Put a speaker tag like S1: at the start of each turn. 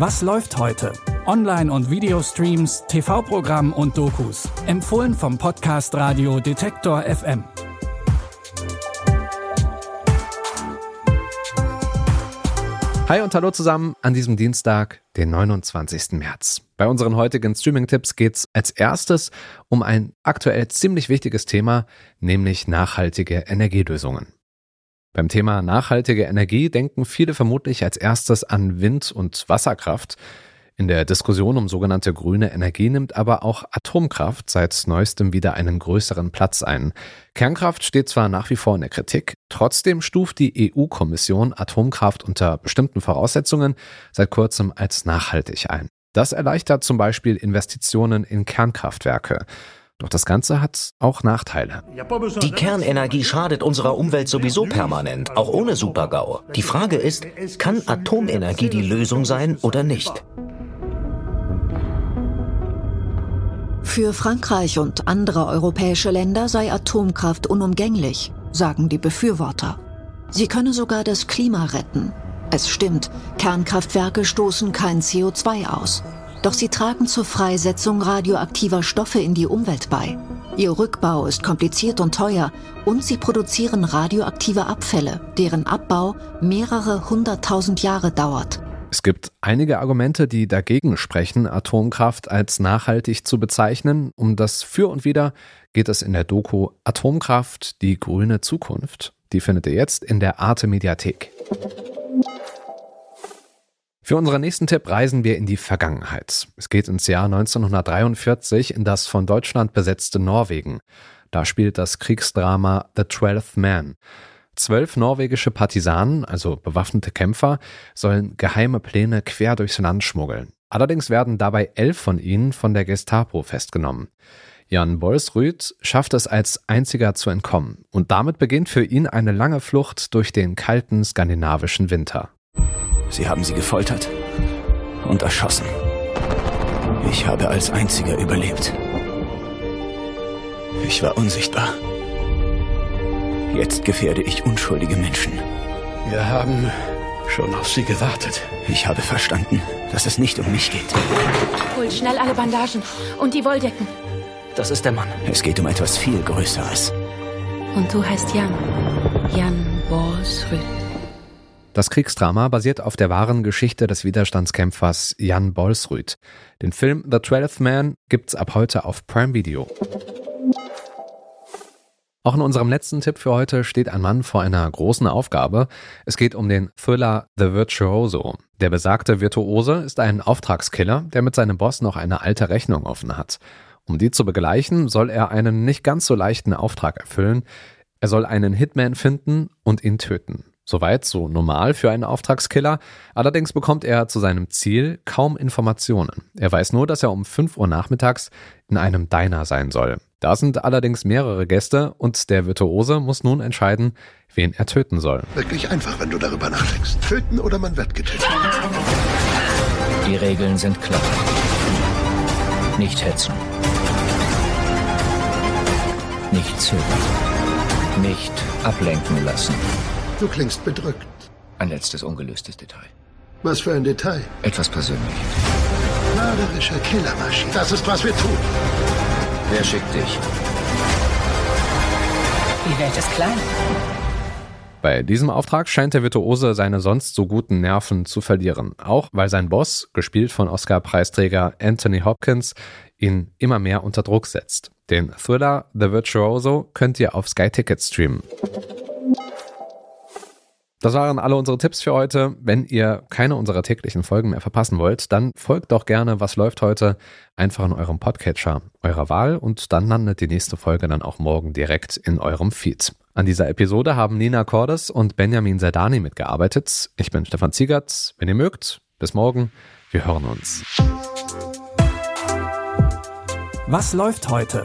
S1: Was läuft heute? Online- und Videostreams, TV-Programm und Dokus. Empfohlen vom Podcast Radio Detektor FM.
S2: Hi und hallo zusammen an diesem Dienstag, den 29. März. Bei unseren heutigen Streaming-Tipps geht es als erstes um ein aktuell ziemlich wichtiges Thema, nämlich nachhaltige Energielösungen. Beim Thema nachhaltige Energie denken viele vermutlich als erstes an Wind- und Wasserkraft. In der Diskussion um sogenannte grüne Energie nimmt aber auch Atomkraft seit neuestem wieder einen größeren Platz ein. Kernkraft steht zwar nach wie vor in der Kritik, trotzdem stuft die EU-Kommission Atomkraft unter bestimmten Voraussetzungen seit kurzem als nachhaltig ein. Das erleichtert zum Beispiel Investitionen in Kernkraftwerke. Doch das Ganze hat auch Nachteile.
S3: Die Kernenergie schadet unserer Umwelt sowieso permanent, auch ohne Supergau. Die Frage ist, kann Atomenergie die Lösung sein oder nicht?
S4: Für Frankreich und andere europäische Länder sei Atomkraft unumgänglich, sagen die Befürworter. Sie könne sogar das Klima retten. Es stimmt, Kernkraftwerke stoßen kein CO2 aus. Doch sie tragen zur Freisetzung radioaktiver Stoffe in die Umwelt bei. Ihr Rückbau ist kompliziert und teuer und sie produzieren radioaktive Abfälle, deren Abbau mehrere hunderttausend Jahre dauert.
S2: Es gibt einige Argumente, die dagegen sprechen, Atomkraft als nachhaltig zu bezeichnen. Um das Für und Wider geht es in der Doku Atomkraft, die grüne Zukunft. Die findet ihr jetzt in der Arte Mediathek. Für unseren nächsten Tipp reisen wir in die Vergangenheit. Es geht ins Jahr 1943 in das von Deutschland besetzte Norwegen. Da spielt das Kriegsdrama The Twelfth Man. Zwölf norwegische Partisanen, also bewaffnete Kämpfer, sollen geheime Pläne quer durchs Land schmuggeln. Allerdings werden dabei elf von ihnen von der Gestapo festgenommen. Jan Bolsrud schafft es als einziger zu entkommen und damit beginnt für ihn eine lange Flucht durch den kalten skandinavischen Winter.
S5: Sie haben sie gefoltert und erschossen. Ich habe als einziger überlebt. Ich war unsichtbar. Jetzt gefährde ich unschuldige Menschen.
S6: Wir haben schon auf Sie gewartet.
S5: Ich habe verstanden, dass es nicht um mich geht.
S7: Hol schnell alle Bandagen und die Wolldecken.
S3: Das ist der Mann.
S5: Es geht um etwas viel Größeres.
S7: Und du heißt Jan. Jan Borsrud.
S2: Das Kriegsdrama basiert auf der wahren Geschichte des Widerstandskämpfers Jan Bolsrud. Den Film The Twelfth Man gibt's ab heute auf Prime Video. Auch in unserem letzten Tipp für heute steht ein Mann vor einer großen Aufgabe. Es geht um den Thriller The Virtuoso. Der besagte Virtuose ist ein Auftragskiller, der mit seinem Boss noch eine alte Rechnung offen hat. Um die zu begleichen, soll er einen nicht ganz so leichten Auftrag erfüllen. Er soll einen Hitman finden und ihn töten. Soweit so normal für einen Auftragskiller. Allerdings bekommt er zu seinem Ziel kaum Informationen. Er weiß nur, dass er um 5 Uhr nachmittags in einem Diner sein soll. Da sind allerdings mehrere Gäste und der Virtuose muss nun entscheiden, wen er töten soll.
S6: Wirklich einfach, wenn du darüber nachdenkst. Töten oder man wird getötet.
S3: Die Regeln sind klar. Nicht hetzen. Nicht zögern. Nicht ablenken lassen.
S6: Du klingst bedrückt.
S3: Ein letztes ungelöstes Detail.
S6: Was für ein Detail.
S3: Etwas Persönliches.
S6: Mörderische Killermaschine. Das ist, was wir tun.
S3: Wer schickt dich?
S7: Die Welt ist klein.
S2: Bei diesem Auftrag scheint der Virtuose seine sonst so guten Nerven zu verlieren, auch weil sein Boss, gespielt von Oscar-Preisträger Anthony Hopkins, ihn immer mehr unter Druck setzt. Den Thriller The Virtuoso könnt ihr auf Sky Ticket streamen. Das waren alle unsere Tipps für heute. Wenn ihr keine unserer täglichen Folgen mehr verpassen wollt, dann folgt doch gerne Was läuft heute einfach in eurem Podcatcher eurer Wahl und dann landet die nächste Folge dann auch morgen direkt in eurem Feed. An dieser Episode haben Nina Cordes und Benjamin Zerdani mitgearbeitet. Ich bin Stefan Ziegert. Wenn ihr mögt, bis morgen. Wir hören uns.
S1: Was läuft heute?